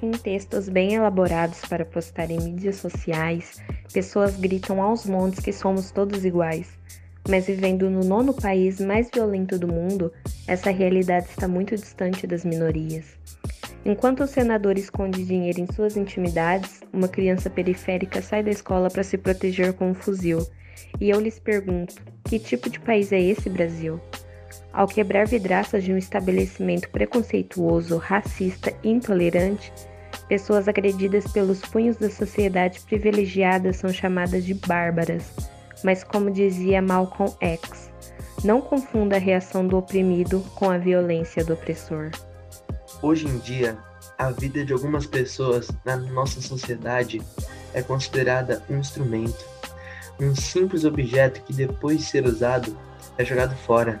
Em textos bem elaborados para postar em mídias sociais, pessoas gritam aos montes que somos todos iguais. Mas vivendo no nono país mais violento do mundo, essa realidade está muito distante das minorias. Enquanto o senador esconde dinheiro em suas intimidades, uma criança periférica sai da escola para se proteger com um fuzil. E eu lhes pergunto: que tipo de país é esse, Brasil? Ao quebrar vidraças de um estabelecimento preconceituoso, racista e intolerante, pessoas agredidas pelos punhos da sociedade privilegiada são chamadas de bárbaras. Mas, como dizia Malcolm X, não confunda a reação do oprimido com a violência do opressor. Hoje em dia, a vida de algumas pessoas na nossa sociedade é considerada um instrumento, um simples objeto que, depois de ser usado, é jogado fora.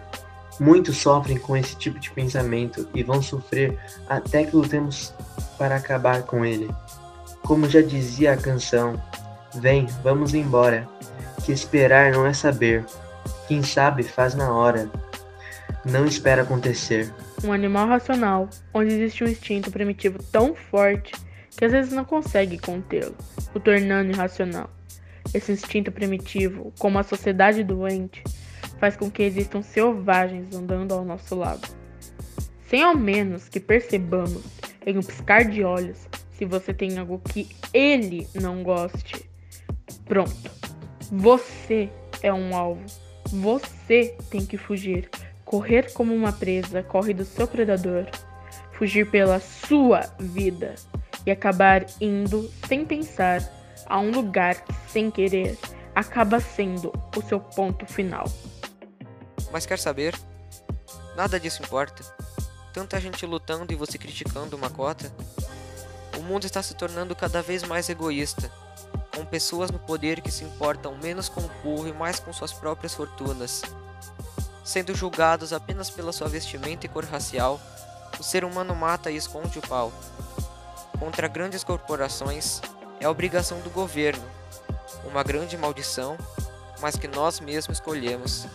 Muitos sofrem com esse tipo de pensamento e vão sofrer até que lutemos para acabar com ele. Como já dizia a canção, vem, vamos embora, que esperar não é saber, quem sabe faz na hora, não espera acontecer. Um animal racional, onde existe um instinto primitivo tão forte que às vezes não consegue contê-lo, o tornando irracional. Esse instinto primitivo, como a sociedade doente, faz com que existam selvagens andando ao nosso lado. Sem ao menos que percebamos em um piscar de olhos se você tem algo que ele não goste. Pronto. Você é um alvo. Você tem que fugir. Correr como uma presa corre do seu predador. Fugir pela sua vida e acabar indo sem pensar a um lugar que, sem querer, acaba sendo o seu ponto final. Mas quer saber? Nada disso importa. Tanta gente lutando e você criticando uma cota. O mundo está se tornando cada vez mais egoísta, com pessoas no poder que se importam menos com o povo e mais com suas próprias fortunas. Sendo julgados apenas pela sua vestimenta e cor racial, o ser humano mata e esconde o pau. Contra grandes corporações, é obrigação do governo, uma grande maldição, mas que nós mesmos escolhemos.